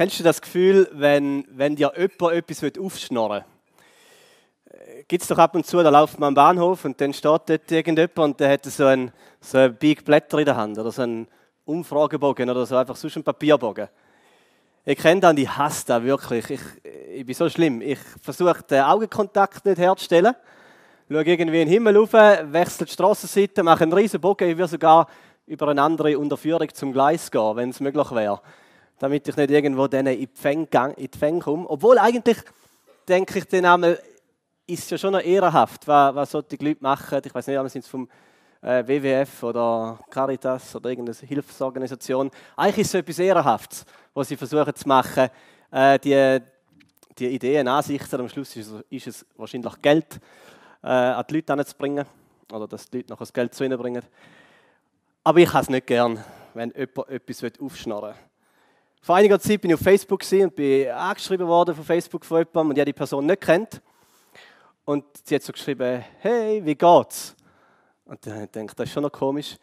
Kennst du das Gefühl, wenn, wenn dir jemand etwas aufschnorren will? Gibt es doch ab und zu, da läuft man am Bahnhof und dann steht dort irgendjemand und der hat so ein, so ein Big Blätter in der Hand oder so einen Umfragebogen oder so, einfach sonst einen Papierbogen. Ich kenne das und ich hasse das wirklich. Ich, ich bin so schlimm. Ich versuche den Augenkontakt nicht herzustellen. Schaue irgendwie in den Himmel rauf, wechsle die Strassenseite, mache einen riesen Bogen. Ich würde sogar über eine andere Unterführung zum Gleis gehen, wenn es möglich wäre damit ich nicht irgendwo in die Fänge, in komme. Obwohl eigentlich, denke ich dann einmal, ist es ja schon noch ehrenhaft, was, was solche Leute machen. Ich weiß nicht, sind es vom äh, WWF oder Caritas oder irgendeine Hilfsorganisation. Eigentlich ist es etwas Ehrenhaftes, was sie versuchen zu machen. Äh, die, die Ideen, Ansichten, am Schluss ist es, ist es wahrscheinlich Geld äh, an die Leute anzubringen oder dass die Leute noch das Geld zu ihnen bringen. Aber ich habe es nicht gern, wenn jemand etwas aufschnarren will. Vor einiger Zeit bin ich auf Facebook und bin angeschrieben worden von Facebook von jemandem und ich die Person nicht kennt. Und sie hat so geschrieben, hey, wie geht's? Und dann habe ich gedacht, das ist schon noch komisch.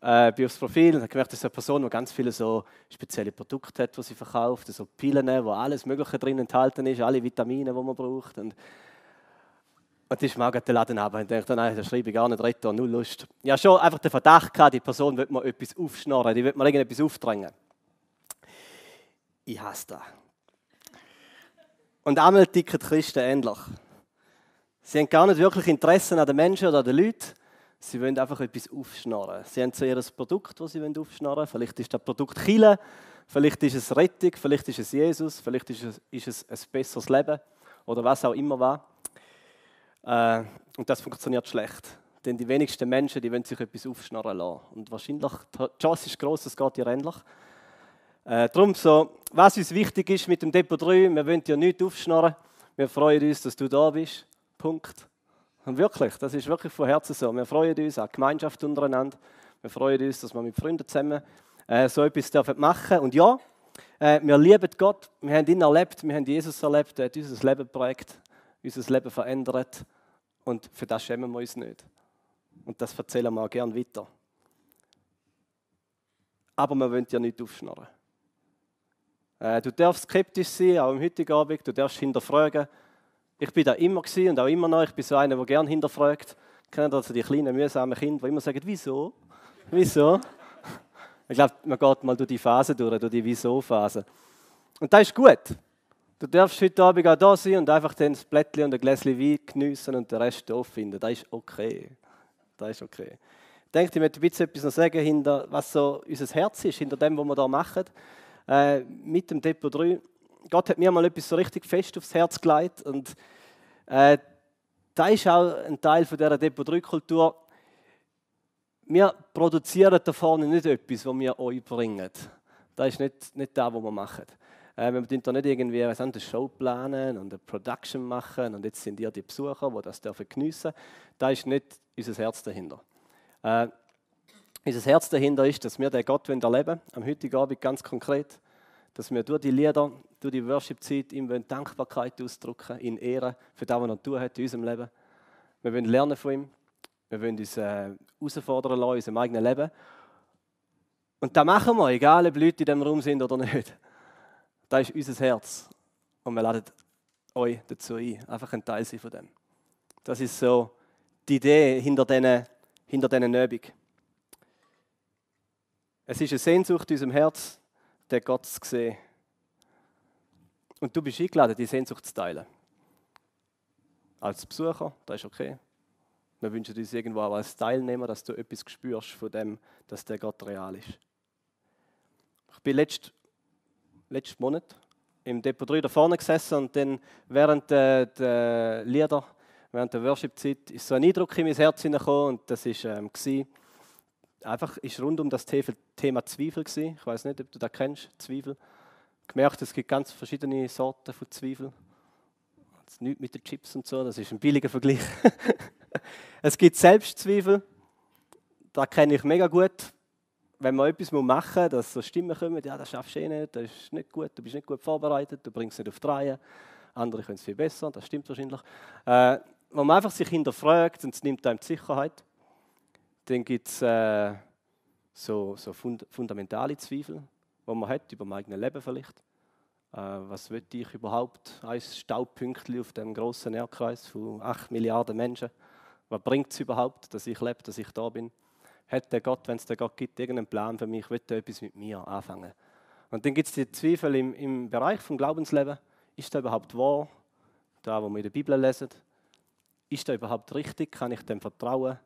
Äh, bin aufs Profil und habe gemerkt, das ist eine Person, die ganz viele so spezielle Produkte hat, die sie verkauft. So Pillen, wo alles Mögliche drin enthalten ist, alle Vitamine, die man braucht. Und, und mir auch den Laden ab. Und dachte, nein, das schreibe ich gar nicht retten, null Lust. Ich hatte schon einfach den Verdacht, gehabt, die Person wird mir etwas aufschnorren, die wird mir irgendetwas aufdrängen ich hasse das. Und einmal ticken die Christen ähnlich. Sie haben gar nicht wirklich Interesse an den Menschen oder an den Leuten. Sie wollen einfach etwas aufschnorren. Sie haben so ihr Produkt, das sie aufschnorren wollen. Vielleicht ist das Produkt Chile, vielleicht ist es Rettung, vielleicht ist es Jesus, vielleicht ist es, ist es ein besseres Leben oder was auch immer war. Äh, und das funktioniert schlecht. Denn die wenigsten Menschen die wollen sich etwas aufschnorren lassen. Und wahrscheinlich, die Chance ist groß, es geht ihr ähnlich. Äh, darum so, was uns wichtig ist mit dem Depot 3, wir wollen dir nichts aufschnorren. Wir freuen uns, dass du da bist. Punkt. Und wirklich, das ist wirklich von Herzen so. Wir freuen uns an Gemeinschaft untereinander. Wir freuen uns, dass wir mit Freunden zusammen äh, so etwas dürfen machen Und ja, äh, wir lieben Gott. Wir haben ihn erlebt, wir haben Jesus erlebt. Er hat unser Leben geprägt, unser Leben verändert. Und für das schämen wir uns nicht. Und das erzählen wir auch gerne weiter. Aber wir wollen dir nicht aufschnorren. Äh, du darfst skeptisch sein, auch im heutigen Abend. Du darfst hinterfragen. Ich bin da immer gewesen und auch immer noch. Ich bin so einer, der gerne hinterfragt. Kennt also die kleinen, mühsamen Kinder, die immer sagen, wieso? Wieso? Ich glaube, man geht mal durch die Phase durch, durch die Wieso-Phase. Und das ist gut. Du darfst heute Abend auch da sein und einfach das Blättchen und ein Gläschen Wein geniessen und den Rest doof finden. Das ist okay. Das ist okay. Ich denke, ich möchte ein bisschen etwas noch sagen, hinter, was so unser Herz ist, hinter dem, was wir hier machen äh, mit dem Depot 3. Gott hat mir mal etwas so richtig fest aufs Herz gelegt und äh, da ist auch ein Teil von dieser Depot 3 Kultur. Wir produzieren da vorne nicht etwas, was wir euch bringen. Das ist nicht, nicht das, was wir machen. Äh, wir müssen da nicht irgendwie eine Show planen und eine Production machen und jetzt sind ihr die Besucher, die das dürfen geniessen. Da ist nicht unser Herz dahinter. Äh, unser Herz dahinter ist, dass wir den Gott erleben wollen, am heutigen Abend ganz konkret, dass wir durch die Lieder, durch die Worship-Zeit ihm Dankbarkeit ausdrücken, in Ehre für das, was er tun hat in unserem Leben. Wir wollen lernen von ihm, wir wollen uns äh, herausfordern lassen in unserem eigenen Leben. Und das machen wir, egal ob Leute in diesem Raum sind oder nicht. Das ist unser Herz. Und wir laden euch dazu ein, einfach ein Teil sein von dem. Das ist so die Idee hinter diesen hinter Übung. Es ist eine Sehnsucht in unserem Herz, den Gott zu sehen. Und du bist eingeladen, die Sehnsucht zu teilen. Als Besucher, das ist okay. Wir wünschen uns irgendwo auch als Teilnehmer, dass du etwas spürst von dem, dass der Gott real ist. Ich bin letzten, letzten Monat im Depot 3 da vorne gesessen und dann während der, der Lieder, während der Worship-Zeit, ist so ein Eindruck in mein Herz hineingekommen und das war ähm, einfach ist rund um das Thema Zweifel gewesen. Ich weiß nicht, ob du das kennst, Zweifel. Gemerkt, es gibt ganz verschiedene Sorten von Zweifel. Das nichts mit den Chips und so, das ist ein billiger Vergleich. es gibt Selbstzweifel, da kenne ich mega gut. Wenn man etwas machen muss, dass so Stimmen kommen, ja, das schaffst du eh nicht, das ist nicht gut, du bist nicht gut vorbereitet, du bringst es nicht auf die Reihe. Andere können es viel besser, das stimmt wahrscheinlich. Äh, wo man einfach sich hinterfragt und es nimmt einem die Sicherheit. Dann gibt es äh, so, so fund fundamentale Zweifel, die man hat über mein eigenes Leben vielleicht. Äh, was will ich überhaupt? Ein Staubpünktchen auf dem großen Erdkreis von 8 Milliarden Menschen. Was bringt es überhaupt, dass ich lebe, dass ich da bin? Hat der Gott, wenn es den Gott gibt, irgendeinen Plan für mich? Will er etwas mit mir anfangen? Und dann gibt es die Zweifel im, im Bereich vom Glaubensleben. Ist das überhaupt wahr? Da, wo wir in der Bibel lesen. Ist das überhaupt richtig? Kann ich dem vertrauen?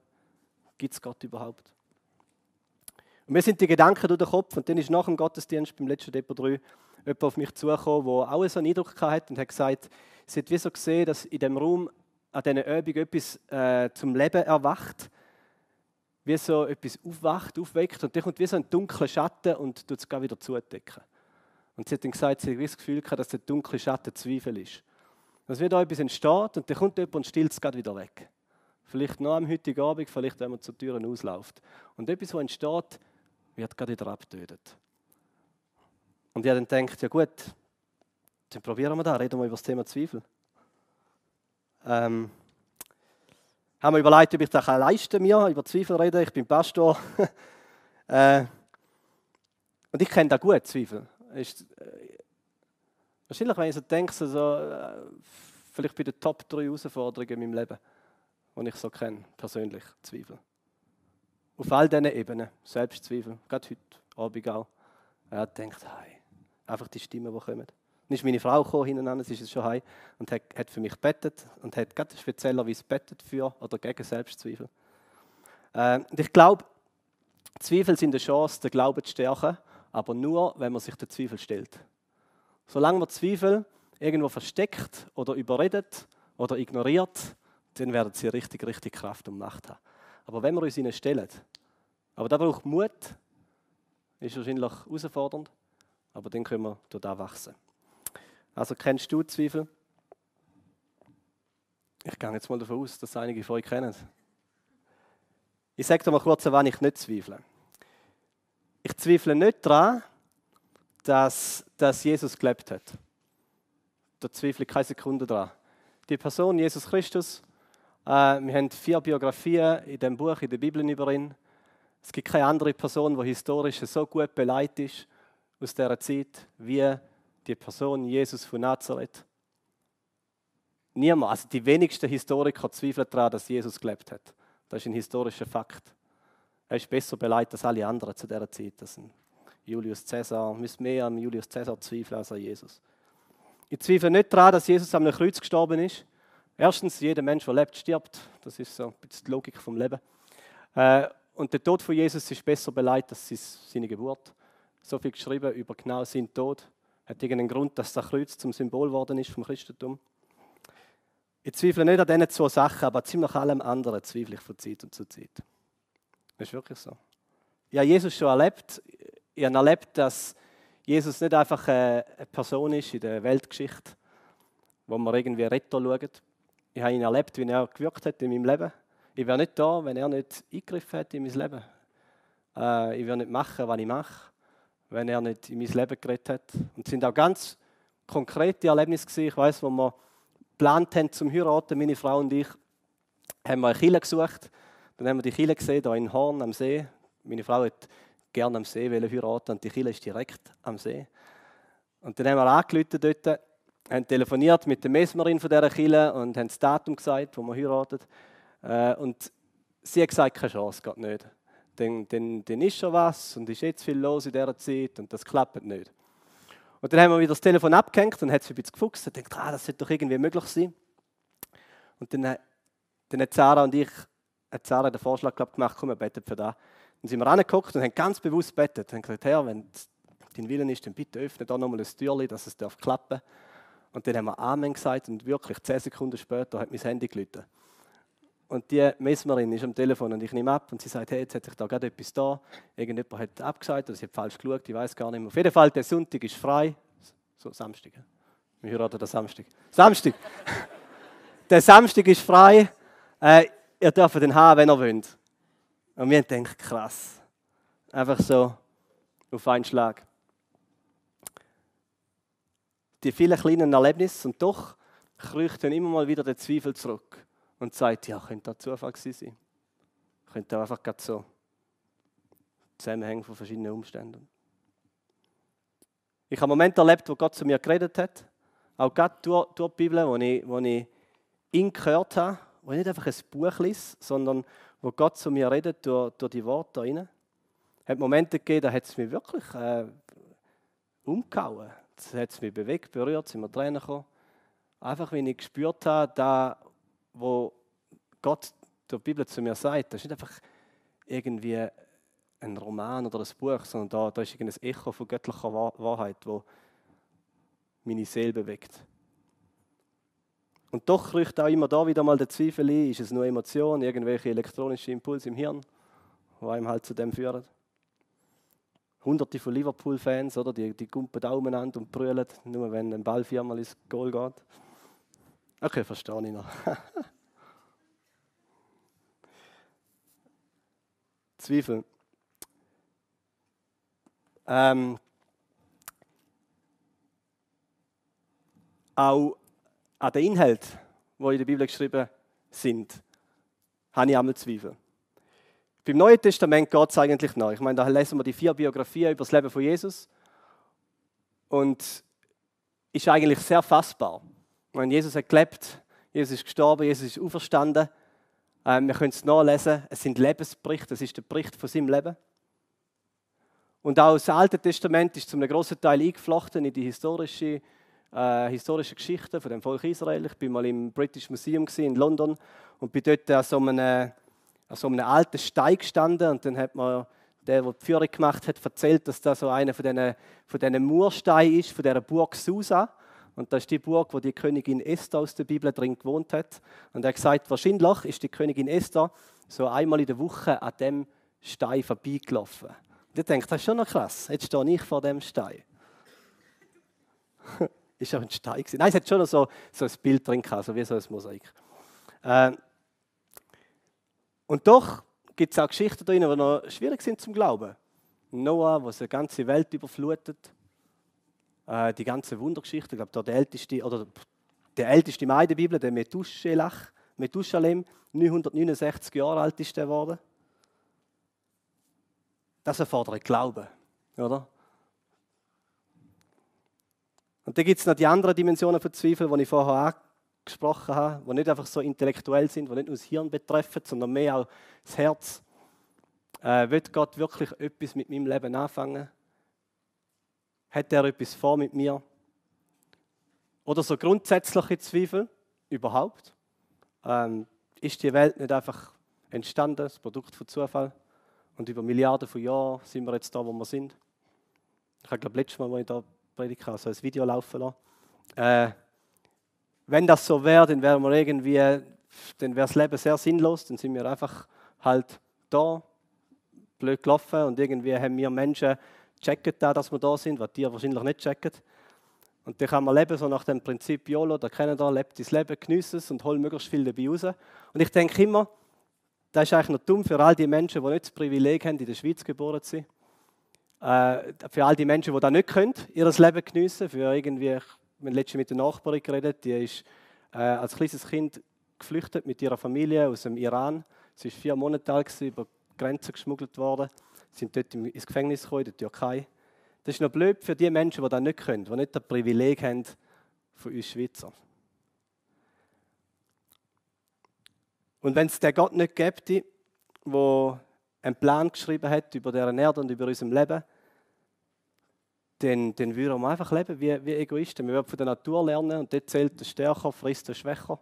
Gibt es Gott überhaupt? Und mir sind die Gedanken durch den Kopf und dann ist nach dem Gottesdienst beim letzten Depot 3 jemand auf mich zugekommen, der auch so einen Eindruck hatte und hat gesagt, sie hat wie so gesehen, dass in dem Raum an dieser Übung etwas äh, zum Leben erwacht, wie so etwas aufwacht, aufweckt und dann kommt wie so ein dunkler Schatten und tut es gar wieder zudecken. Und sie hat dann gesagt, sie hat das Gefühl gehabt, dass der dunkle Schatten Zweifel ist. Dass wieder etwas entsteht und dann kommt jemand und stillt es gerade wieder weg. Vielleicht noch am heutigen Abend, vielleicht wenn man zur Tür ausläuft. Und etwas, was entsteht, wird gerade wieder abgetötet. Und ich habe dann gedacht, ja gut, dann probieren wir das, reden wir über das Thema Zweifel. Ähm, haben wir überlegt, ob ich das leisten mir über Zweifel reden. Ich bin Pastor. äh, und ich kenne da gut, Zweifel. Ist, äh, wahrscheinlich, wenn ich so denke, so, äh, vielleicht bei den Top 3 Herausforderungen in meinem Leben, die ich so kenne, persönlich, Zweifel. Auf all diesen Ebenen, Selbstzweifel, gerade heute Abend auch. Er denkt, hey, einfach die Stimmen, die kommen. Dann ist meine Frau gekommen, hinten sie ist schon heim und hat, hat für mich bettet und hat gerade speziellerweise bettet für oder gegen Selbstzweifel. Äh, ich glaube, Zweifel sind eine Chance, den Glauben zu stärken, aber nur, wenn man sich den Zweifel stellt. Solange man Zweifel irgendwo versteckt oder überredet oder ignoriert, dann werden sie richtig, richtig Kraft und Macht haben. Aber wenn wir uns ihnen stellen, aber da braucht Mut, ist wahrscheinlich herausfordernd, aber dann können wir dort wachsen. Also kennst du Zweifel? Ich gehe jetzt mal davon aus, dass einige von euch kennen. Ich sage dir mal kurz, wann ich nicht zweifle. Ich zweifle nicht daran, dass, dass Jesus gelebt hat. Da zweifle ich keine Sekunde daran. Die Person, Jesus Christus, äh, wir haben vier Biografien in dem Buch, in der Bibel über ihn. Es gibt keine andere Person, die historisch so gut beleidigt ist aus dieser Zeit wie die Person Jesus von Nazareth. Niemand, also die wenigsten Historiker zweifeln daran, dass Jesus gelebt hat. Das ist ein historischer Fakt. Er ist besser beleidigt als alle anderen zu dieser Zeit. Das sind Julius Caesar, müsste mehr an Julius Caesar zweifeln als an Jesus. Ich zweifle nicht daran, dass Jesus am Kreuz gestorben ist. Erstens, jeder Mensch, der lebt, stirbt. Das ist so ein bisschen die Logik vom Leben. Äh, und der Tod von Jesus ist besser beleidigt als seine Geburt. So viel geschrieben über genau seinen Tod. Hat irgendeinen Grund, dass das Kreuz zum Symbol geworden ist vom Christentum. Ich zweifle nicht an diesen zwei Sachen, aber ziemlich allem anderen zweifle ich von Zeit zu Zeit. Das ist wirklich so. Ich habe Jesus schon erlebt. Ich habe erlebt, dass Jesus nicht einfach eine Person ist in der Weltgeschichte, wo man irgendwie Retter schaut, ich habe ihn erlebt, wie er gewirkt hat in meinem Leben. Ich wäre nicht da, wenn er nicht eingegriffen hätte in mein Leben. Äh, ich würde nicht machen, was ich mache, wenn er nicht in mein Leben geredet hat. Und es sind auch ganz konkrete Erlebnisse gewesen. Ich weiß, wo wir geplant haben zum heiraten, meine Frau und ich, haben wir eine Kille gesucht. Dann haben wir die Kille gesehen, hier in Horn am See. Meine Frau hat gerne am See heiraten und die Kille ist direkt am See. Und dann haben wir angerufen dort haben telefoniert mit der Mesmerin von dieser Kille und haben das Datum gesagt, wo man heiratet. Äh, und sie hat gesagt, keine Chance, geht nicht. Dann, dann, dann ist schon was und ist jetzt viel los in dieser Zeit und das klappt nicht. Und dann haben wir wieder das Telefon abgehängt und hat sie ein bisschen gefuchst und gedacht, ah, das sollte doch irgendwie möglich sein. Und dann, dann hat Sarah und ich hat Sarah den Vorschlag glaub, gemacht, komm, wir beten für das. Dann sind wir angeguckt und haben ganz bewusst betet. Haben gesagt, Herr, wenn dein Willen ist, dann bitte öffne da nochmal ein Türchen, dass es klappen darf. Und dann haben wir Amen gesagt und wirklich zehn Sekunden später hat mein Handy gelitten. Und die Messmerin ist am Telefon und ich nehme ab und sie sagt, hey, jetzt hat sich da gerade etwas da. Irgendjemand hat abgesagt oder sie hat falsch geschaut, ich weiß gar nicht mehr. Auf jeden Fall, der Sonntag ist frei. So, Samstag. Wir heiraten den Samstag. Samstag! der Samstag ist frei. Äh, ihr dürft den haben, wenn ihr wollt. Und wir denken, krass. Einfach so auf einen Schlag die vielen kleinen Erlebnisse und doch kriecht dann immer mal wieder der Zweifel zurück und sagt, ja, könnte das Zufall sein. Könnte einfach gerade so Zusammenhängen von verschiedenen Umständen. Ich habe Momente erlebt, wo Gott zu mir geredet hat. Auch gerade durch, durch die Bibel, wo ich, wo ich ihn gehört habe, wo ich nicht einfach ein Buch lese, sondern wo Gott zu mir redet durch, durch die Worte da rein. Es hat Momente gegeben, da hat es mich wirklich äh, umgehauen. Es hat mich bewegt, berührt, sind mir Tränen gekommen. Einfach, wenn ich gespürt habe, da, wo Gott durch die Bibel zu mir sagt, das ist nicht einfach irgendwie ein Roman oder ein Buch, sondern da, da ist ein Echo von göttlicher Wahrheit, wo meine Seele bewegt. Und doch riecht auch immer da wieder mal der Zweifel ein, ist es nur Emotion, irgendwelche elektronischen Impulse im Hirn, die einem halt zu dem führen. Hunderte von Liverpool-Fans, oder? Die, die gumpen Daumen an und brüllen, nur wenn ein Ball viermal ins Goal geht. Okay, verstehe ich noch. Zweifel. Ähm, auch an den Inhalt, die in der Bibel geschrieben sind, habe ich einmal Zweifel. Beim Neuen Testament geht es eigentlich noch. Ich meine, da lesen wir die vier Biografien über das Leben von Jesus. Und ist eigentlich sehr fassbar. Ich meine, Jesus hat gelebt, Jesus ist gestorben, Jesus ist auferstanden. Ähm, wir können es nachlesen. Es sind Lebensberichte, es ist der Bericht von seinem Leben. Und auch das Alte Testament ist zum großen Teil eingeflochten in die historische, äh, historische Geschichte von dem Volk Israel. Ich bin mal im British Museum in London und bin dort an so einem, an so einem alten Stein gestanden und dann hat man der, der die Führung gemacht hat, erzählt, dass das so einer von diesen, von diesen Mursteinen ist, von dieser Burg Susa. Und das ist die Burg, wo die Königin Esther aus der Bibel drin gewohnt hat. Und er hat gesagt, wahrscheinlich ist die Königin Esther so einmal in der Woche an dem Stein vorbeigelaufen. Und ich denke, das ist schon noch krass. Jetzt stehe ich vor dem Stein. ist auch ein Stein gewesen. Nein, es hat schon noch so, so ein Bild drin gehabt, so wie so ein Mosaik. Äh, und doch gibt es auch Geschichten drin, die noch schwierig sind zum Glauben. Noah, der die ganze Welt überflutet. Äh, die ganze Wundergeschichte, ich glaube, der älteste, oder der älteste Mann der Bibel, der Methuselach, Methusalem, 969 Jahre alt ist er geworden. Das erfordert Glauben, oder? Und dann gibt es noch die anderen Dimensionen von Zweifel, die ich vorher angesprochen habe, die nicht einfach so intellektuell sind, die nicht nur das Hirn betreffen, sondern mehr auch das Herz. Äh, wird Gott wirklich etwas mit meinem Leben anfangen? Hat er etwas vor mit mir? Oder so grundsätzliche Zweifel überhaupt? Ähm, ist die Welt nicht einfach entstanden, das Produkt von Zufall? Und über Milliarden von Jahren sind wir jetzt da, wo wir sind. Ich habe, glaube letztes Mal, als ich da predigt habe, so ein Video laufen lassen. Äh, wenn das so wäre, dann wäre wir irgendwie, dann wäre das Leben sehr sinnlos. Dann sind wir einfach halt da, blöd gelaufen und irgendwie haben wir Menschen checken da, dass wir da sind, was die wahrscheinlich nicht checken. Und dann kann man leben so nach dem Prinzip YOLO, da kennen da, lebt dein Leben, genieße es und hol möglichst viel dabei raus. Und ich denke immer, das ist eigentlich noch dumm für all die Menschen, die nicht das Privileg haben, in der Schweiz geboren zu sein. Äh, für all die Menschen, die das nicht können, ihr Leben geniessen. Für irgendwie, ich habe letztens mit einer Nachbarin geredet, die ist äh, als kleines Kind geflüchtet mit ihrer Familie aus dem Iran. Sie war vier Monate alt, über die Grenze geschmuggelt worden. Sie sind dort ins Gefängnis gekommen, in der Türkei. Das ist noch blöd für die Menschen, die das nicht können, die nicht das Privileg haben von uns Schweizer. Und wenn es den Gott nicht gäbe, der einen Plan geschrieben hat über deren Erde und über unserem Leben, dann, dann würden wir einfach leben wie, wie Egoisten. Wir würden von der Natur lernen und dort zählt der Stärker, frisst der Schwächer.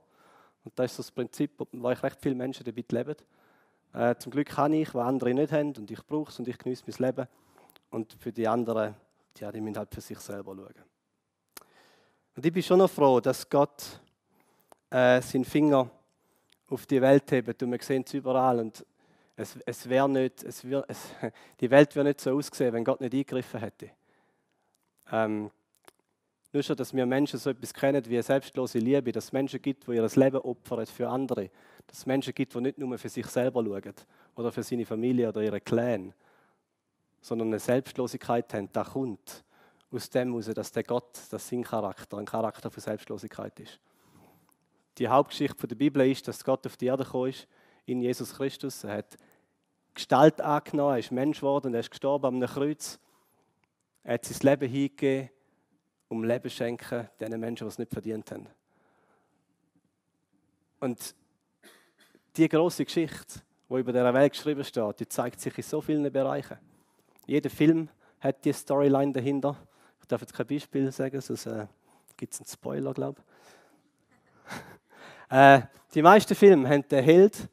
Und das ist das Prinzip, wo ich recht viele Menschen damit leben. Äh, zum Glück kann ich, was andere nicht haben und ich brauche es und ich genieße mein Leben. Und für die anderen, ja, die müssen halt für sich selber schauen. Und ich bin schon noch froh, dass Gott äh, seinen Finger auf die Welt hebt und wir sehen es überall. Und es, es wäre nicht, es wär, es, die Welt wäre nicht so ausgesehen, wenn Gott nicht eingegriffen hätte. Ähm, nur schon, dass wir Menschen so etwas kennen wie eine selbstlose Liebe, dass es Menschen gibt, die ihr Leben opfern für andere. Dass es Menschen gibt, die nicht nur für sich selber schauen oder für seine Familie oder ihre Clan, sondern eine Selbstlosigkeit haben, da kommt aus dem heraus, dass der Gott, das sein Charakter, ein Charakter von Selbstlosigkeit ist. Die Hauptgeschichte der Bibel ist, dass Gott auf die Erde gekommen ist, in Jesus Christus. Er hat Gestalt angenommen, er ist Mensch geworden, er ist gestorben am Kreuz. Er hat sein Leben hingegeben um Leben schenken den Menschen, die es nicht verdient haben. Und die große Geschichte, die über der Welt geschrieben steht, die zeigt sich in so vielen Bereichen. Jeder Film hat die Storyline dahinter. Ich darf jetzt kein Beispiel sagen, sonst äh, gibt es einen Spoiler, glaube ich. äh, die meisten Filme haben den Held,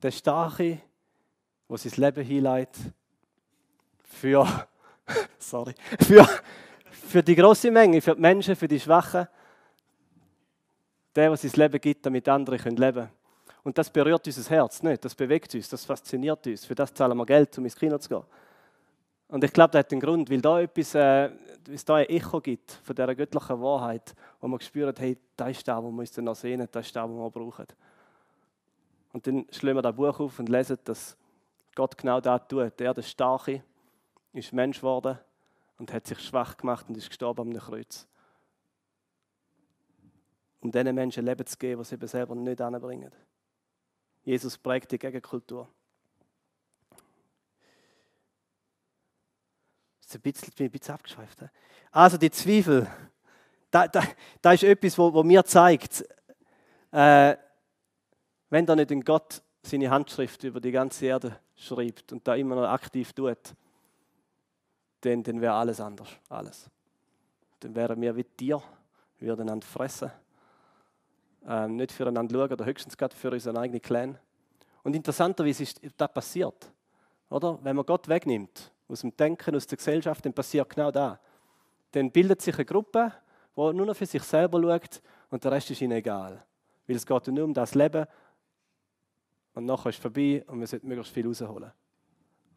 den Starke, der sein Leben hinleitet für, sorry, für, für die große Menge, für die Menschen, für die Schwachen. Der, der sein Leben gibt, damit andere leben können. Und das berührt unser Herz nicht, das bewegt uns, das fasziniert uns. Für das zahlen wir Geld, um ins Kino zu gehen. Und ich glaube, das hat einen Grund, weil da etwas, äh, es da ein Echo gibt von dieser göttlichen Wahrheit, wo man spürt, hey, das ist das, was wir uns noch sehen, das ist das, was wir brauchen. Und dann schlagen wir das Buch auf und lesen, dass Gott genau das tut. Er, der Starke, ist Mensch geworden und hat sich schwach gemacht und ist gestorben am Kreuz. Um diesen Menschen Leben zu geben, was sie eben selber nicht anbringen. Jesus prägt die Gegenkultur. Das ist ein bisschen, bin ein bisschen abgeschweift. Also die Zweifel, da, da, da ist etwas, wo, wo mir zeigt, äh, wenn da nicht ein Gott seine Handschrift über die ganze Erde schreibt und da immer noch aktiv tut, dann, dann wäre alles anders. Alles. Dann wären wir wie Tier, würden einander fressen ähm, nicht füreinander schauen oder höchstens gerade für unseren eigenen Clan. Und interessanterweise ist das passiert. Oder? Wenn man Gott wegnimmt, aus dem Denken, aus der Gesellschaft, dann passiert genau das. Dann bildet sich eine Gruppe, die nur noch für sich selber schaut und der Rest ist ihnen egal. Weil es geht nur um das Leben und nachher ist es vorbei und man sollte möglichst viel rausholen.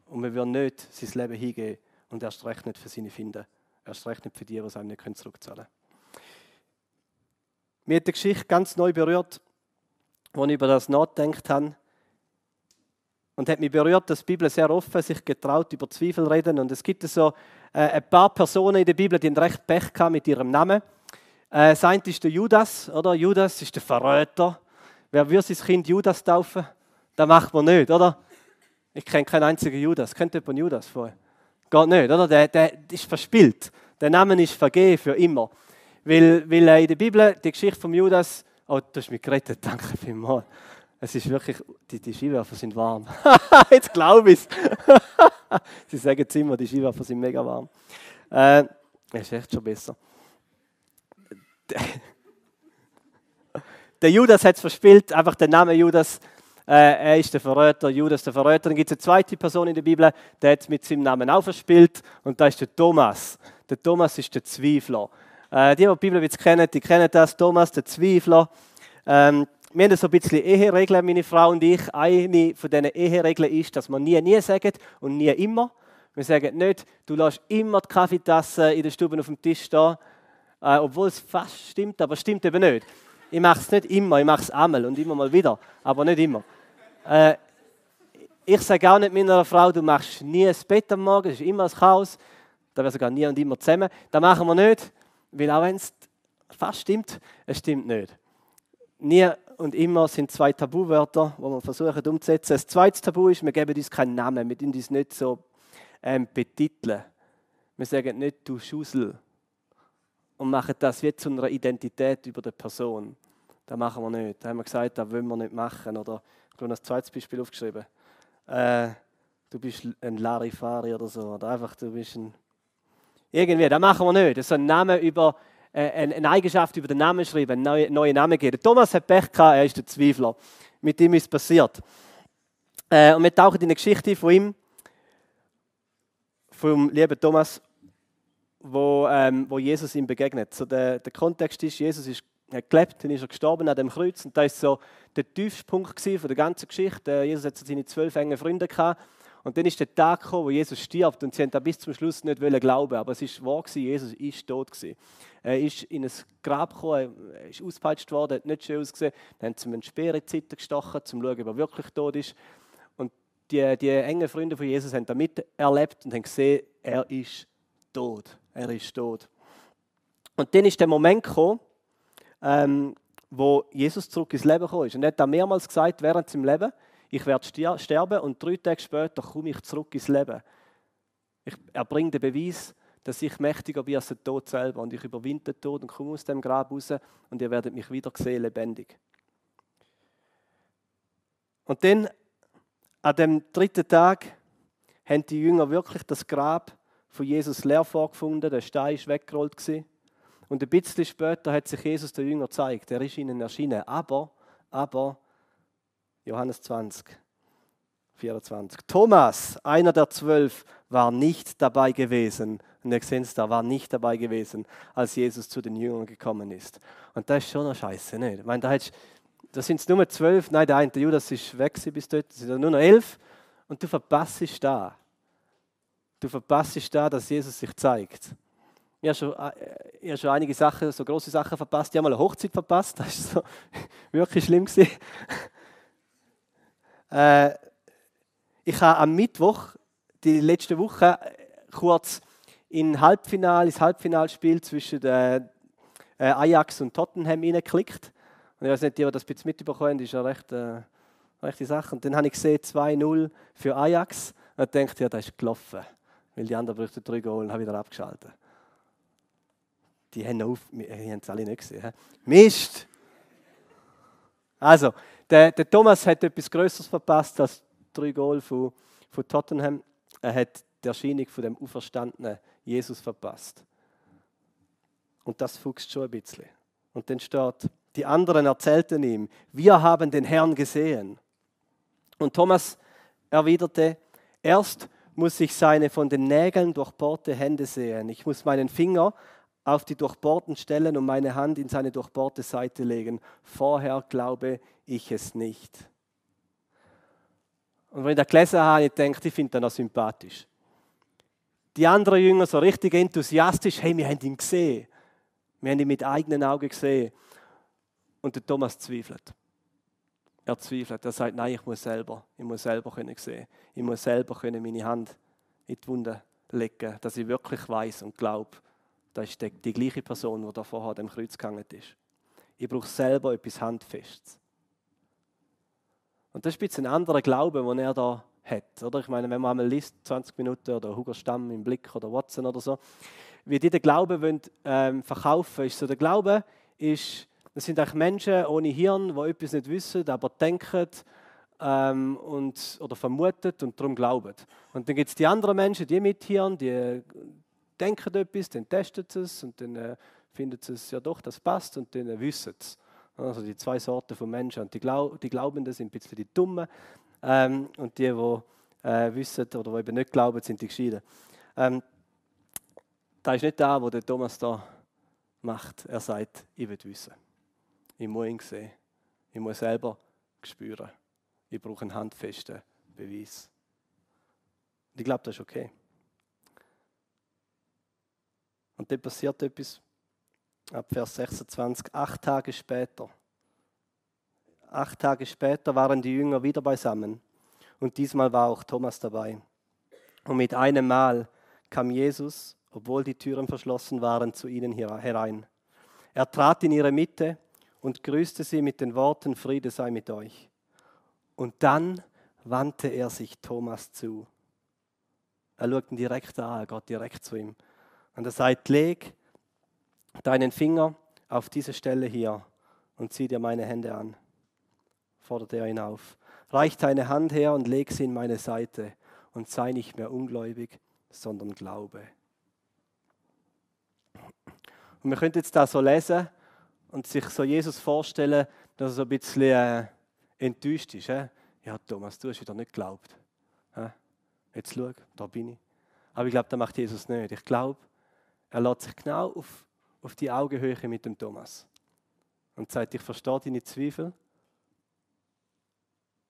Und man will nicht sein Leben hingeben und erst recht nicht für seine Finden. Erst recht nicht für die, die es einem nicht zurückzahlen können. Mir hat die Geschichte ganz neu berührt, als ich über das nachgedacht habe. Und hat mich berührt, dass die Bibel sehr offen sich getraut über Zweifel reden. Und es gibt so äh, ein paar Personen in der Bibel, die ein recht Pech haben mit ihrem Namen. Äh, das eine ist der Judas, oder? Judas ist der Verräter. Wer würde sein Kind Judas taufen? Das macht man nicht, oder? Ich kenne keinen einzigen Judas. Kennt jemand Judas vorher? Geht nicht, oder? Der, der ist verspielt. Der Name ist vergeben für immer. Weil, weil in der Bibel die Geschichte von Judas, oh, du hast mich gerettet, danke vielmals. Es ist wirklich, die, die Skiwerfer sind warm. Jetzt glaube ich es. Sie sagen es immer, die Skiwerfer sind mega warm. Äh, ist echt schon besser. Der Judas hat es verspielt, einfach den Namen Judas. Äh, er ist der Verräter, Judas der Verräter. Dann gibt es eine zweite Person in der Bibel, der hat mit seinem Namen auch verspielt. Und da ist der Thomas. Der Thomas ist der Zweifler. Äh, die, die die Bibel jetzt kennen, die kennen das. Thomas, der Zweifler. Ähm, wir haben so ein bisschen Eheregeln, meine Frau und ich. Eine von diesen Eheregeln ist, dass wir nie, nie sagen und nie immer. Wir sagen nicht, du lässt immer die Kaffeetasse in der Stube auf dem Tisch stehen, äh, obwohl es fast stimmt, aber stimmt eben nicht. Ich mache es nicht immer, ich mache es einmal und immer mal wieder, aber nicht immer. Äh, ich sage auch nicht meiner Frau, du machst nie das Bett am Morgen, das ist immer ein Chaos. Da wäre sogar nie und immer zusammen. Das machen wir nicht. Weil auch wenn es fast stimmt, es stimmt nicht. Nie und immer sind zwei Tabuwörter, die wir versuchen umzusetzen. Das zweite Tabu ist, wir geben uns keinen Namen, wir tun uns nicht so ähm, betiteln. Wir sagen nicht, du Schussel. Und machen das wie zu einer Identität über die Person. Das machen wir nicht. Da haben wir gesagt, das wollen wir nicht machen. Oder ich habe noch ein zweites Beispiel aufgeschrieben. Äh, du bist ein Larifari oder so. Oder einfach, du bist ein irgendwie, das machen wir nicht. Das ist ein Name über, äh, eine Eigenschaft über den Namen schreiben, einen neuen, neuen Namen geben. Thomas hat Pech gehabt, er ist der Zweifler. Mit ihm ist es passiert. Äh, und wir tauchen in eine Geschichte von ihm, vom lieben Thomas, wo, ähm, wo Jesus ihm begegnet. So der, der Kontext ist, Jesus ist, hat gelebt, dann ist er gestorben an dem Kreuz und das war so der tiefste Punkt der ganzen Geschichte. Jesus hat seine zwölf engen Freunde gehabt und dann ist der Tag gekommen, wo Jesus stirbt und sie haben da bis zum Schluss nicht glauben aber es ist wahr Jesus ist tot gewesen. Er ist in ein Grab gekommen, er ist ausgepeitscht worden, hat nicht schön ausgesehen. Dann haben sie ihm eine Speere in die gestochen, um zu schauen, ob er wirklich tot ist. Und die, die engen Freunde von Jesus haben da miterlebt und haben gesehen, er ist tot. Er ist tot. Und dann ist der Moment gekommen, ähm, wo Jesus zurück ins Leben ist. Und er hat da mehrmals gesagt, während seinem Leben, ich werde sterben und drei Tage später komme ich zurück ins Leben. Ich erbringe den Beweis, dass ich mächtiger bin als der Tod selber und ich überwinde den Tod und komme aus dem Grab raus und ihr werdet mich wieder sehen, lebendig. Und dann, an dem dritten Tag, haben die Jünger wirklich das Grab von Jesus leer vorgefunden, der Stein ist weggerollt gewesen. Und ein bisschen später hat sich Jesus der Jünger gezeigt, er ist ihnen erschienen. Aber, aber, Johannes 20, 24. Thomas, einer der zwölf, war nicht dabei gewesen. Und ihr seht es da, war nicht dabei gewesen, als Jesus zu den Jüngern gekommen ist. Und das ist schon eine Scheiße, nicht? Ich meine, da, da sind es nur zwölf, nein, der eine, der Judas ist weg bis dort, es sind nur noch elf. Und du verpasst da. Du verpasst da, dass Jesus sich zeigt. Ich habe schon, äh, ich habe schon einige Sachen, so große Sachen verpasst. Ich habe mal eine Hochzeit verpasst, das war so wirklich schlimm. äh, ich habe am Mittwoch, die letzte Woche, kurz in Halbfinal, ins Halbfinalspiel zwischen der, äh, Ajax und Tottenham hineingeklickt. Und ich weiß nicht, ob das ein bisschen mitbekommen das ist eine recht, äh, rechte Sache. Und dann habe ich gesehen 2-0 für Ajax und dachte, ja, das ist gelaufen. Weil die anderen bräuchten drei Goal und habe wieder abgeschaltet. Die haben, auf, die haben es alle nicht gesehen. Mist! Also, der, der Thomas hat etwas Größeres verpasst als drei Goal von, von Tottenham. Er hat die Erscheinung von dem auferstandenen Jesus verpasst. Und das fuchst schon ein bisschen. Und dann steht, die anderen erzählten ihm, wir haben den Herrn gesehen. Und Thomas erwiderte, erst muss ich seine von den Nägeln durchbohrte Hände sehen. Ich muss meinen Finger auf die durchbohrten Stellen und meine Hand in seine durchbohrte Seite legen. Vorher glaube ich es nicht. Und wenn ich das gelesen habe, ich denke, ich finde das noch sympathisch. Die anderen Jünger so richtig enthusiastisch, hey, wir haben ihn gesehen. Wir haben ihn mit eigenen Augen gesehen. Und der Thomas zweifelt. Er zweifelt. Er sagt, nein, ich muss selber. Ich muss selber können sehen. Ich muss selber können meine Hand in die Wunde legen, dass ich wirklich weiß und glaube, das ist die, die gleiche Person, die da vorher dem Kreuz gegangen ist. Ich brauche selber etwas Handfestes. Und das ist ein bisschen ein anderer Glaube, den er da hat. Oder? Ich meine, wenn man einmal liest, 20 Minuten oder Hugo Stamm im Blick oder Watson oder so, wie die den Glauben wollen, ähm, verkaufen ist so, der Glaube ist, das sind eigentlich Menschen ohne Hirn, die etwas nicht wissen, aber denken ähm, und, oder vermuten und darum glauben. Und dann gibt es die anderen Menschen, die mit Hirn, die denken etwas, dann testen sie es und dann äh, finden sie es, ja doch, das passt und dann äh, wissen es. Also die zwei Sorten von Menschen. Und die, Glaub die Glaubenden sind ein bisschen die Dummen ähm, und die, die äh, wissen oder die eben nicht glauben, sind die Gescheiten. Ähm, das ist nicht das, was der Thomas da macht. Er sagt, ich will wissen. Ich muss ihn sehen. Ich muss selber spüren. Ich brauche einen handfesten Beweis. Und ich glaube, das ist okay. Und dann passiert etwas, ab Vers 26, acht Tage später. Acht Tage später waren die Jünger wieder beisammen und diesmal war auch Thomas dabei. Und mit einem Mal kam Jesus, obwohl die Türen verschlossen waren, zu ihnen herein. Er trat in ihre Mitte und grüßte sie mit den Worten, Friede sei mit euch. Und dann wandte er sich Thomas zu. Er schaut ihn direkt an, er geht direkt zu ihm. Und er sagt, leg deinen Finger auf diese Stelle hier und zieh dir meine Hände an, fordert er ihn auf. Reich deine Hand her und leg sie in meine Seite und sei nicht mehr ungläubig, sondern glaube. Und wir können jetzt da so lesen und sich so Jesus vorstellen, dass er so ein bisschen äh, enttäuscht ist. Äh? Ja, Thomas, du hast wieder nicht geglaubt. Äh? Jetzt schau, da bin ich. Aber ich glaube, das macht Jesus nicht. Ich glaube, er lädt sich genau auf auf die Augenhöhe mit dem Thomas und sagt, ich verstehe deine Zweifel,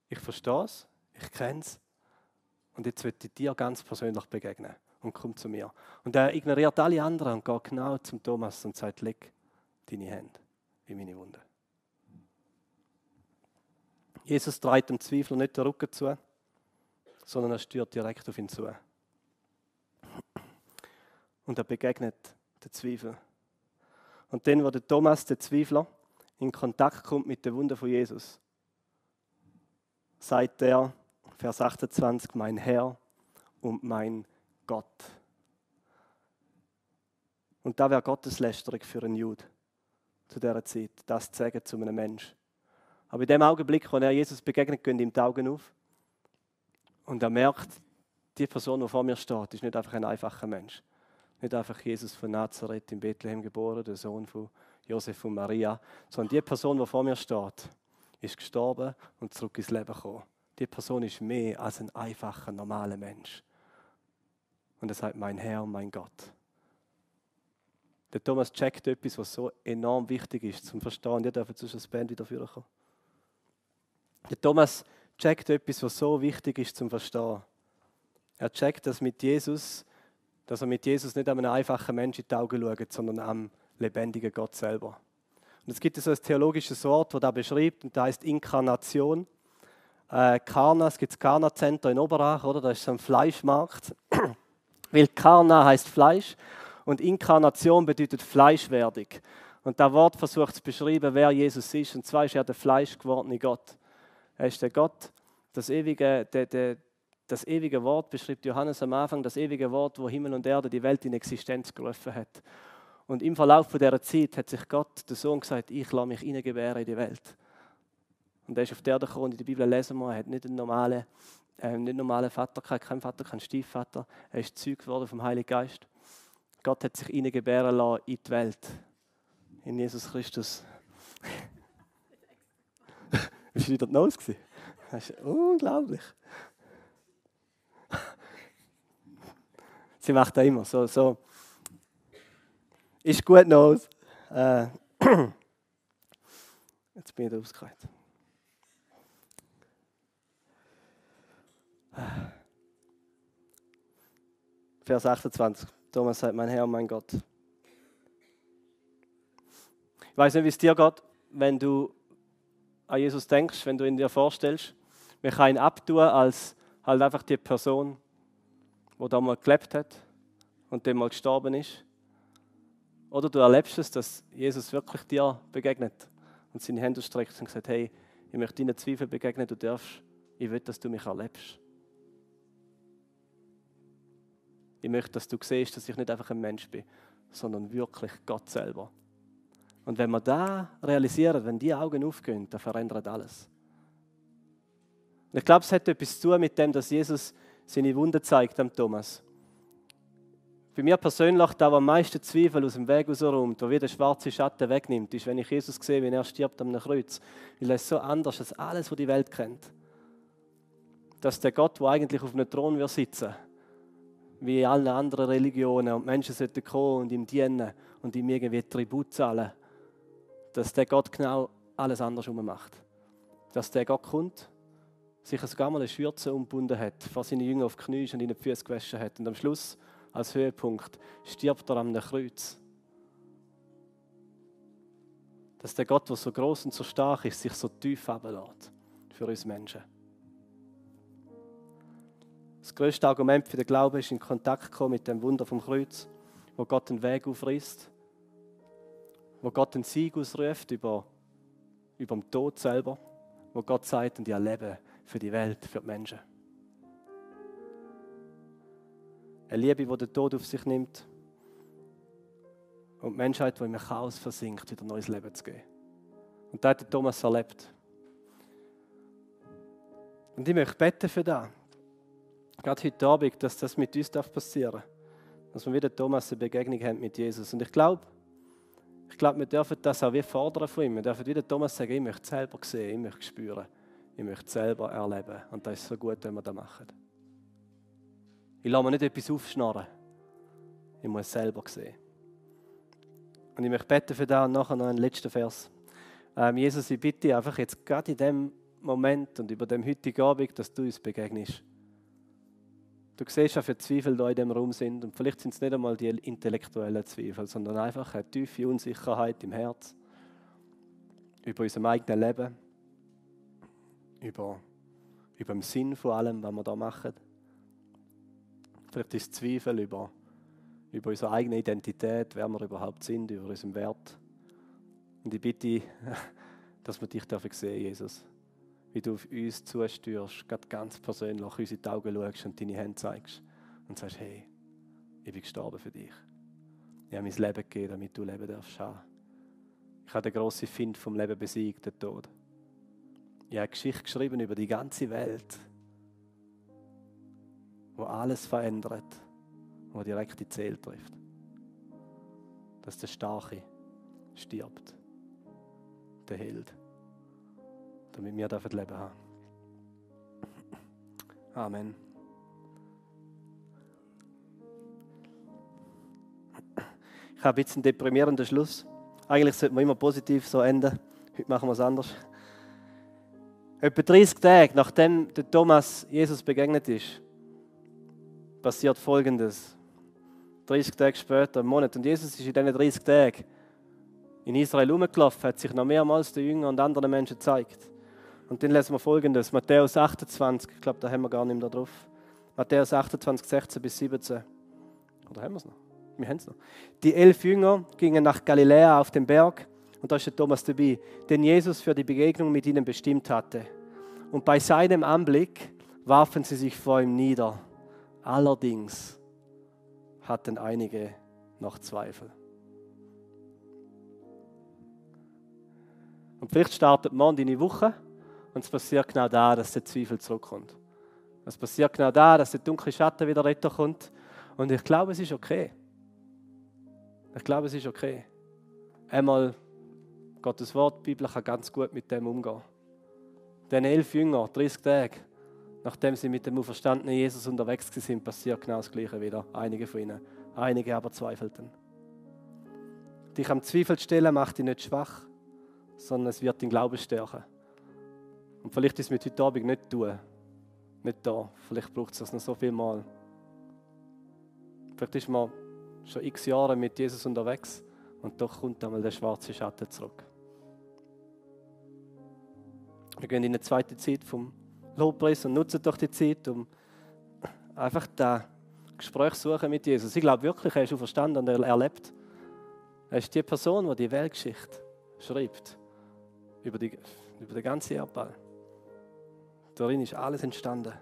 ich verstehe es, ich kenne es und jetzt wird ich dir ganz persönlich begegnen und komm zu mir. Und er ignoriert alle anderen und geht genau zum Thomas und sagt, leg deine Hände in meine Wunde. Jesus dreht dem Zweifler nicht den Rücken zu, sondern er stört direkt auf ihn zu. Und er begegnet den Zweifel und dann, wo der Thomas, der Zweifler, in Kontakt kommt mit der Wunder von Jesus, sagt er, Vers 28, mein Herr und mein Gott. Und da wäre Gotteslästerung für einen Jude zu dieser Zeit, das zu sagen zu einem Menschen. Aber in dem Augenblick, wo er Jesus begegnet, gehen ihm die Augen auf. Und er merkt, die Person, die vor mir steht, ist nicht einfach ein einfacher Mensch. Nicht einfach Jesus von Nazareth in Bethlehem geboren, der Sohn von Josef und Maria, sondern die Person, die vor mir steht, ist gestorben und zurück ins Leben gekommen. Die Person ist mehr als ein einfacher, normaler Mensch. Und er sagt, mein Herr und mein Gott. Der Thomas checkt etwas, was so enorm wichtig ist zum Verstehen. Ihr dürft zwischen das Band wieder kommen. Der Thomas checkt etwas, was so wichtig ist zum Verstehen. Er checkt, dass, mit Jesus, dass er mit Jesus nicht einem einfachen Menschen in die Augen schaut, sondern am lebendigen Gott selber. Und es gibt so ein theologisches Wort, das da beschreibt, und das heißt Inkarnation. Äh, Karna, es gibt das Karna Center in Oberach, oder? Das ist so ein Fleischmarkt. Weil Karna heißt Fleisch und Inkarnation bedeutet Fleischwerdung. Und das Wort versucht zu beschreiben, wer Jesus ist. Und zwar ist er der fleischgewordene Gott. Er ist der Gott, das ewige, der, der, das ewige Wort beschreibt Johannes am Anfang, das ewige Wort, wo Himmel und Erde die Welt in Existenz gerufen hat. Und im Verlauf dieser Zeit hat sich Gott, der Sohn, gesagt, ich lasse mich hineingebären in die Welt. Und er ist auf der Erde gekommen, in der Bibel lesen wir, er hat nicht einen normalen, äh, nicht einen normalen Vater gehabt, kein Vater, kein Stiefvater. Er ist Zeug geworden vom Heiligen Geist. Gott hat sich hineingebären lassen in die Welt. In Jesus Christus. Bist du wieder die? Das ist unglaublich. Sie macht das immer so, so ist gut Nose. Äh, jetzt bin ich ausgereiht. Vers 28. Thomas sagt, mein Herr mein Gott. Ich weiß nicht, wie es dir geht, wenn du an Jesus denkst, wenn du ihn dir vorstellst. Man kann ihn abtun als halt einfach die Person, die da mal gelebt hat und dem mal gestorben ist. Oder du erlebst es, dass Jesus wirklich dir begegnet und seine Hände streckt und sagt, hey, ich möchte deinen Zweifeln begegnen, du darfst, ich will, dass du mich erlebst. Ich möchte, dass du siehst, dass ich nicht einfach ein Mensch bin, sondern wirklich Gott selber. Und wenn wir da realisieren, wenn die Augen aufgehen, dann verändert alles. Und ich glaube, es hat etwas zu tun mit dem, dass Jesus seine Wunde zeigt am Thomas. Bei mir persönlich, da, am meisten Zweifel aus dem Weg rausräumt, der wie der schwarze Schatten wegnimmt, ist, wenn ich Jesus sehe, wie er stirbt am Kreuz. Weil er ist so anders als alles, was die Welt kennt. Dass der Gott, der eigentlich auf einem Thron wird sitzen wie alle anderen Religionen und Menschen sollten kommen und ihm dienen und ihm irgendwie Tribut zahlen, dass der Gott genau alles anders macht. Dass der Gott kommt, sich sogar mal eine Schürze umgebunden hat, vor seine Jünger auf die Knie und ihnen die Füße gewaschen hat und am Schluss als Höhepunkt stirbt er am Kreuz. Dass der Gott, der so groß und so stark ist, sich so tief ablässt für uns Menschen. Das größte Argument für den Glauben ist in Kontakt kommen mit dem Wunder vom Kreuz, wo Gott einen Weg aufreißt, wo Gott einen Sieg ausruft über, über den Tod selber, wo Gott sagt, und ich lebe für die Welt, für die Menschen. Eine Liebe, die den Tod auf sich nimmt und die Menschheit, die im Chaos versinkt, wieder neues Leben zu geben. Und das hat Thomas erlebt. Und ich möchte beten für das. Gerade heute Abend, dass das mit uns passieren darf. Dass wir wieder Thomas eine Begegnung haben mit Jesus. Und ich glaube, ich glaube, wir dürfen das auch wie fordern von ihm. Wir dürfen wieder Thomas sagen, ich möchte selber sehen, ich möchte spüren, ich möchte selber erleben. Und das ist so gut, wenn wir das machen. Ich lasse mir nicht etwas aufschnarren. Ich muss es selber sehen. Und ich möchte beten für das und nachher noch einen letzten Vers. Ähm, Jesus, ich bitte einfach jetzt gerade in dem Moment und über dem heutigen Abend, dass du uns begegnest. Du siehst, wie viele Zweifel da in dem Raum sind. Und vielleicht sind es nicht einmal die intellektuellen Zweifel, sondern einfach eine tiefe Unsicherheit im Herz. Über unser eigenes Leben. Über, über den Sinn von allem, was wir da machen. Vielleicht ist Zweifel über, über unsere eigene Identität, wer wir überhaupt sind, über unseren Wert. Und ich bitte, dass wir dich sehen, Jesus wie du auf uns zustürst, ganz persönlich in die Augen schaust und deine Hände zeigst und sagst, hey, ich bin gestorben für dich. Ich habe mein Leben gegeben, damit du Leben darfst. Ich habe den grossen Find vom Leben besiegt, den Tod. Habe eine Geschichte geschrieben über die ganze Welt, wo alles verändert, wo direkt die Zähl trifft. Dass der Starke stirbt, der Held, damit wir dürfen Leben haben. Amen. Ich habe jetzt einen deprimierenden Schluss. Eigentlich sollte man immer positiv so enden. Heute machen wir es anders. Etwa 30 Tage nachdem der Thomas Jesus begegnet ist, passiert Folgendes. 30 Tage später, im Monat. Und Jesus ist in diesen 30 Tagen in Israel rumgelaufen, hat sich noch mehrmals den Jüngern und anderen Menschen gezeigt. Und dann lesen wir Folgendes. Matthäus 28, ich glaube, da haben wir gar nicht mehr drauf. Matthäus 28, 16 bis 17. Oder haben wir es noch? Wir haben es noch. Die elf Jünger gingen nach Galiläa auf den Berg und da ist der Thomas dabei, den Jesus für die Begegnung mit ihnen bestimmt hatte. Und bei seinem Anblick warfen sie sich vor ihm nieder. Allerdings hatten einige noch Zweifel. Und vielleicht startet morgen deine Woche und es passiert genau da, dass der Zweifel zurückkommt. Es passiert genau da, dass der dunkle Schatten wieder kommt. Und ich glaube, es ist okay. Ich glaube, es ist okay. Einmal Gottes Wort, die Bibel kann ganz gut mit dem umgehen. Den elf Jünger, 30 Tage, nachdem sie mit dem auferstandenen Jesus unterwegs sind, passiert genau das Gleiche wieder. Einige von ihnen. Einige aber zweifelten. Dich am Zweifel stellen macht dich nicht schwach, sondern es wird den Glauben stärken. Und vielleicht ist es mit heute Abend nicht tun. Nicht da. Vielleicht braucht es das noch so viel Mal. Vielleicht ist man schon x Jahre mit Jesus unterwegs und doch kommt einmal der schwarze Schatten zurück. Wir gehen in eine zweite Zeit vom Lobpreis und nutzen doch die Zeit, um einfach das Gespräch zu suchen mit Jesus. Ich glaube wirklich, er ist verstanden und er erlebt. Er ist die Person, die die Weltgeschichte schreibt. Über, die, über den ganzen Erdball. Darin ist alles entstanden.